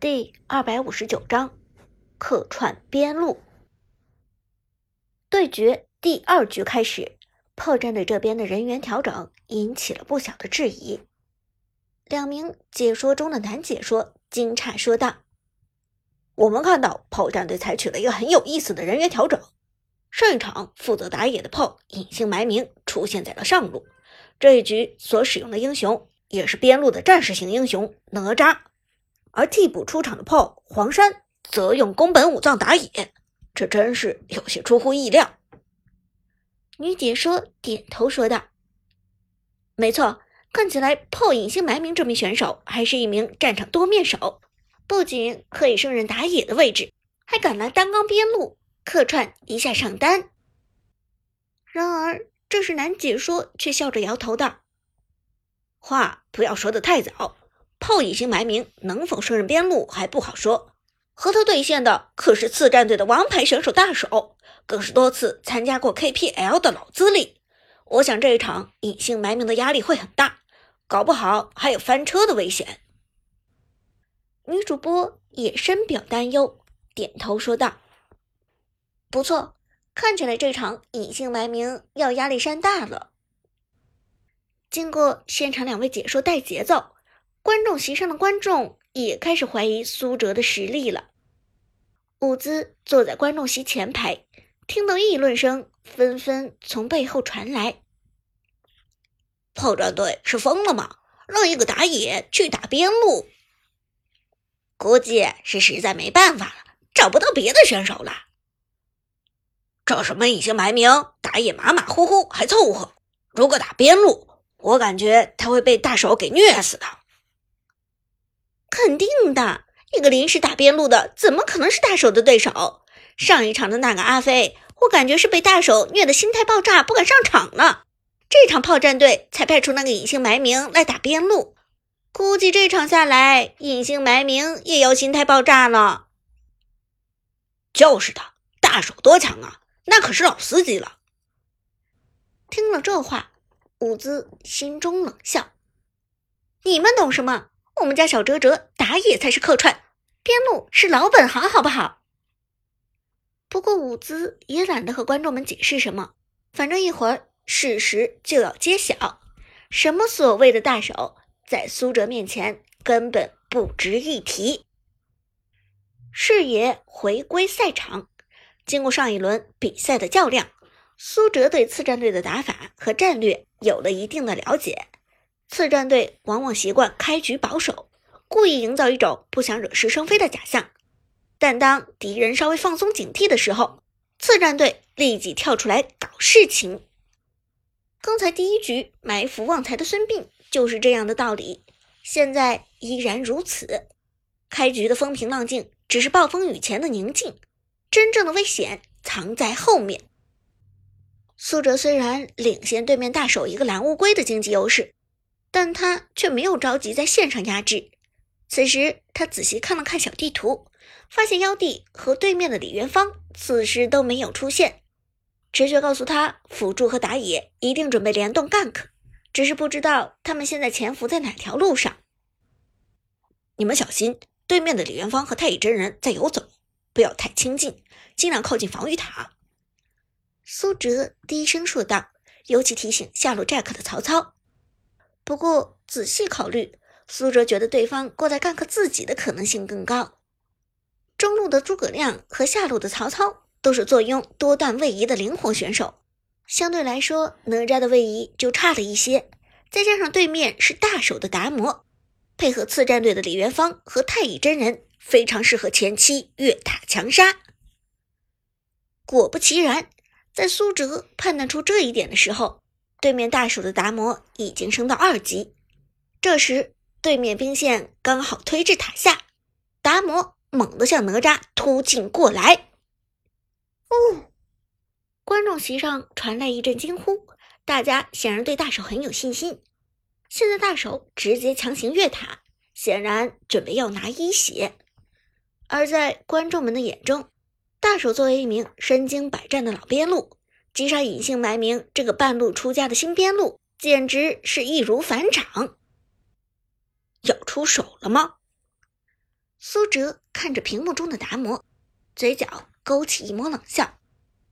第二百五十九章客串边路对决第二局开始，炮战队这边的人员调整引起了不小的质疑。两名解说中的男解说惊诧说道：“我们看到炮战队采取了一个很有意思的人员调整。上一场负责打野的炮隐姓埋名出现在了上路，这一局所使用的英雄也是边路的战士型英雄哪吒。”而替补出场的炮黄山则用宫本武藏打野，这真是有些出乎意料。女解说点头说道：“没错，看起来炮隐姓埋名这名选手还是一名战场多面手，不仅可以胜任打野的位置，还敢来单刚边路客串一下上单。”然而，这时男解说却笑着摇头道：“话不要说的太早。”炮隐姓埋名，能否胜任边路还不好说。和他对线的可是次战队的王牌选手大手，更是多次参加过 KPL 的老资历。我想这一场隐姓埋名的压力会很大，搞不好还有翻车的危险。女主播也深表担忧，点头说道：“不错，看起来这场隐姓埋名要压力山大了。”经过现场两位解说带节奏。观众席上的观众也开始怀疑苏哲的实力了。伍兹坐在观众席前排，听到议论声纷纷从背后传来：“炮战队是疯了吗？让一个打野去打边路？估计是实在没办法了，找不到别的选手了。这什么隐姓埋名，打野马马虎虎还凑合。如果打边路，我感觉他会被大手给虐死的。”肯定的，一个临时打边路的，怎么可能是大手的对手？上一场的那个阿飞，我感觉是被大手虐得心态爆炸，不敢上场了。这场炮战队才派出那个隐姓埋名来打边路，估计这场下来，隐姓埋名也要心态爆炸了。就是的，大手多强啊，那可是老司机了。听了这话，伍兹心中冷笑：“你们懂什么？”我们家小哲哲打野才是客串，边路是老本行，好不好？不过伍兹也懒得和观众们解释什么，反正一会儿事实就要揭晓。什么所谓的大手，在苏哲面前根本不值一提。视野回归赛场，经过上一轮比赛的较量，苏哲对次战队的打法和战略有了一定的了解。次战队往往习惯开局保守，故意营造一种不想惹是生非的假象。但当敌人稍微放松警惕的时候，次战队立即跳出来搞事情。刚才第一局埋伏旺财的孙膑就是这样的道理，现在依然如此。开局的风平浪静只是暴风雨前的宁静，真正的危险藏在后面。苏哲虽然领先对面大手一个蓝乌龟的经济优势。但他却没有着急在线上压制。此时，他仔细看了看小地图，发现妖帝和对面的李元芳此时都没有出现。直觉告诉他，辅助和打野一定准备联动 gank，只是不知道他们现在潜伏在哪条路上。你们小心，对面的李元芳和太乙真人在游走，不要太亲近，尽量靠近防御塔。苏哲低声说道，尤其提醒下路 Jack 的曹操。不过仔细考虑，苏哲觉得对方过来干克自己的可能性更高。中路的诸葛亮和下路的曹操都是坐拥多段位移的灵活选手，相对来说哪吒的位移就差了一些。再加上对面是大手的达摩，配合次战队的李元芳和太乙真人，非常适合前期越塔强杀。果不其然，在苏哲判断出这一点的时候。对面大手的达摩已经升到二级，这时对面兵线刚好推至塔下，达摩猛地向哪吒突进过来。哦！观众席上传来一阵惊呼，大家显然对大手很有信心。现在大手直接强行越塔，显然准备要拿一血。而在观众们的眼中，大手作为一名身经百战的老边路。击杀隐姓埋名这个半路出家的新边路，简直是易如反掌。要出手了吗？苏哲看着屏幕中的达摩，嘴角勾起一抹冷笑，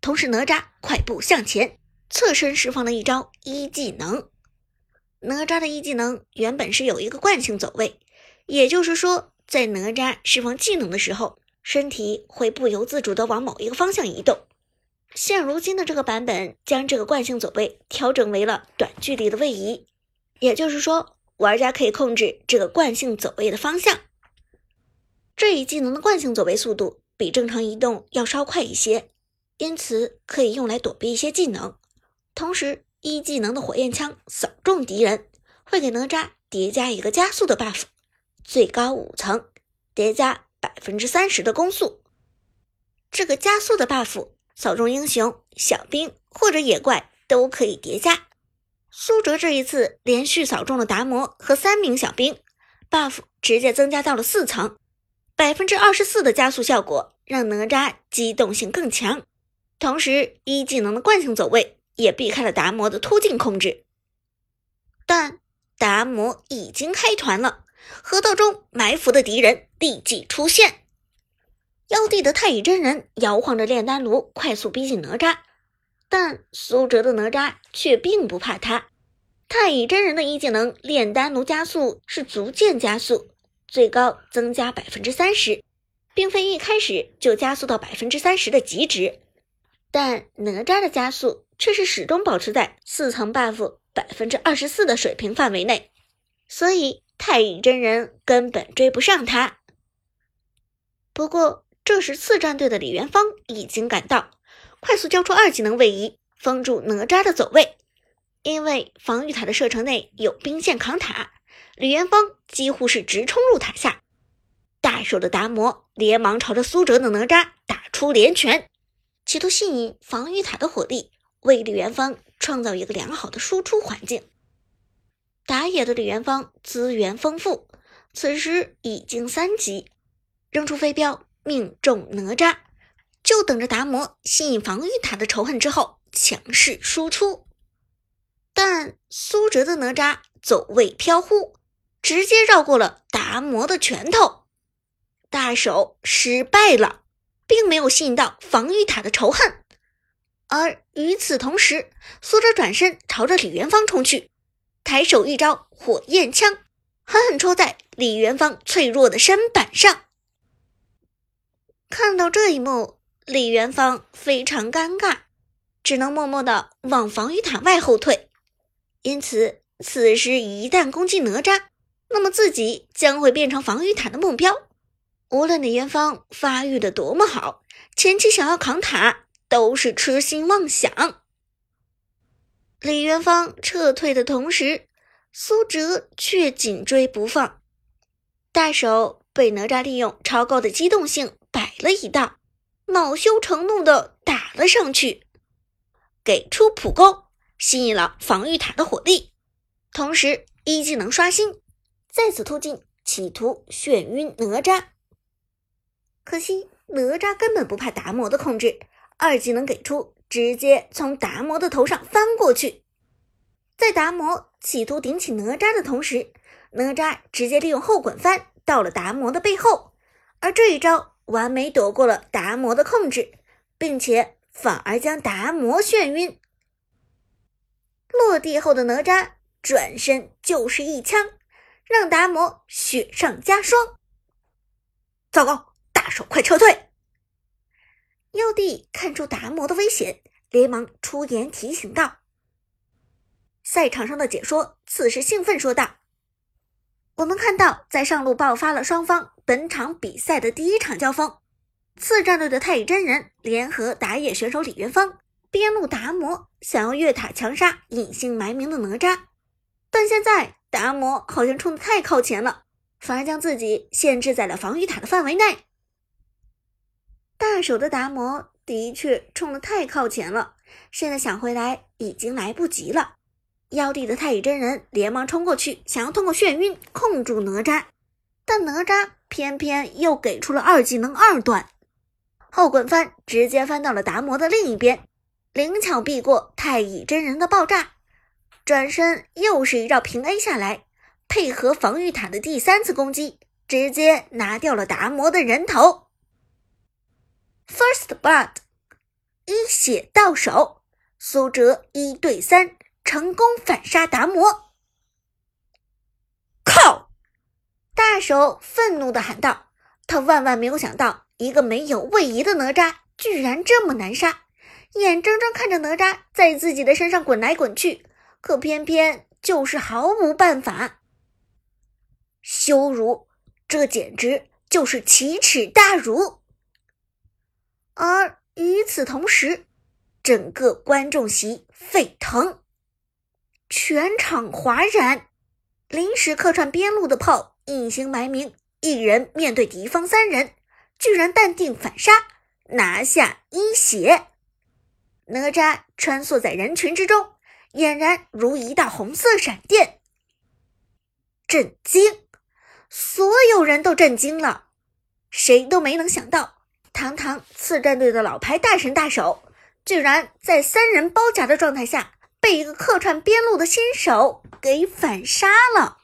同时哪吒快步向前，侧身释放了一招一技能。哪吒的一技能原本是有一个惯性走位，也就是说，在哪吒释放技能的时候，身体会不由自主的往某一个方向移动。现如今的这个版本将这个惯性走位调整为了短距离的位移，也就是说，玩家可以控制这个惯性走位的方向。这一技能的惯性走位速度比正常移动要稍快一些，因此可以用来躲避一些技能，同时。一技能的火焰枪扫中敌人，会给哪吒叠加一个加速的 buff，最高五层，叠加百分之三十的攻速。这个加速的 buff 扫中英雄、小兵或者野怪都可以叠加。苏哲这一次连续扫中了达摩和三名小兵，buff 直接增加到了四层，百分之二十四的加速效果让哪吒机动性更强，同时一技能的惯性走位。也避开了达摩的突进控制，但达摩已经开团了，河道中埋伏的敌人立即出现。妖帝的太乙真人摇晃着炼丹炉，快速逼近哪吒，但苏哲的哪吒却并不怕他。太乙真人的一技能炼丹炉加速是逐渐加速，最高增加百分之三十，并非一开始就加速到百分之三十的极值，但哪吒的加速。却是始终保持在四层 buff 百分之二十四的水平范围内，所以太乙真人根本追不上他。不过，这时次战队的李元芳已经赶到，快速交出二技能位移，封住哪吒的走位。因为防御塔的射程内有兵线扛塔，李元芳几乎是直冲入塔下。大手的达摩连忙朝着苏哲的哪吒打出连拳，企图吸引防御塔的火力。为李元芳创造一个良好的输出环境。打野的李元芳资源丰富，此时已经三级，扔出飞镖命中哪吒，就等着达摩吸引防御塔的仇恨之后强势输出。但苏哲的哪吒走位飘忽，直接绕过了达摩的拳头，大手失败了，并没有吸引到防御塔的仇恨。而与此同时，苏哲转身朝着李元芳冲去，抬手一招火焰枪，狠狠戳在李元芳脆弱的身板上。看到这一幕，李元芳非常尴尬，只能默默的往防御塔外后退。因此，此时一旦攻击哪吒，那么自己将会变成防御塔的目标。无论李元芳发育的多么好，前期想要扛塔。都是痴心妄想。李元芳撤退的同时，苏哲却紧追不放。大手被哪吒利用超高的机动性摆了一道，恼羞成怒的打了上去，给出普攻，吸引了防御塔的火力，同时一技能刷新，再次突进，企图眩晕哪吒。可惜哪吒根本不怕达摩的控制。二技能给出，直接从达摩的头上翻过去，在达摩企图顶起哪吒的同时，哪吒直接利用后滚翻到了达摩的背后，而这一招完美躲过了达摩的控制，并且反而将达摩眩晕。落地后的哪吒转身就是一枪，让达摩雪上加霜。糟糕，大手快撤退！妖帝看出达摩的危险，连忙出言提醒道：“赛场上的解说此时兴奋说道：‘我们看到，在上路爆发了双方本场比赛的第一场交锋。次战队的太乙真人联合打野选手李元芳，边路达摩想要越塔强杀隐姓埋名的哪吒，但现在达摩好像冲的太靠前了，反而将自己限制在了防御塔的范围内。’”大手的达摩的确冲的太靠前了，现在想回来已经来不及了。妖帝的太乙真人连忙冲过去，想要通过眩晕控住哪吒，但哪吒偏偏又给出了二技能二段后滚翻，直接翻到了达摩的另一边，灵巧避过太乙真人的爆炸，转身又是一招平 A 下来，配合防御塔的第三次攻击，直接拿掉了达摩的人头。First blood，一血到手，苏哲一对三成功反杀达摩。靠！大手愤怒的喊道：“他万万没有想到，一个没有位移的哪吒居然这么难杀，眼睁睁看着哪吒在自己的身上滚来滚去，可偏偏就是毫无办法。羞辱！这简直就是奇耻大辱！”而与此同时，整个观众席沸腾，全场哗然。临时客串边路的炮隐姓埋名，一人面对敌方三人，居然淡定反杀，拿下一血。哪吒穿梭在人群之中，俨然如一道红色闪电。震惊！所有人都震惊了，谁都没能想到。堂堂次战队的老牌大神大手，居然在三人包夹的状态下，被一个客串边路的新手给反杀了。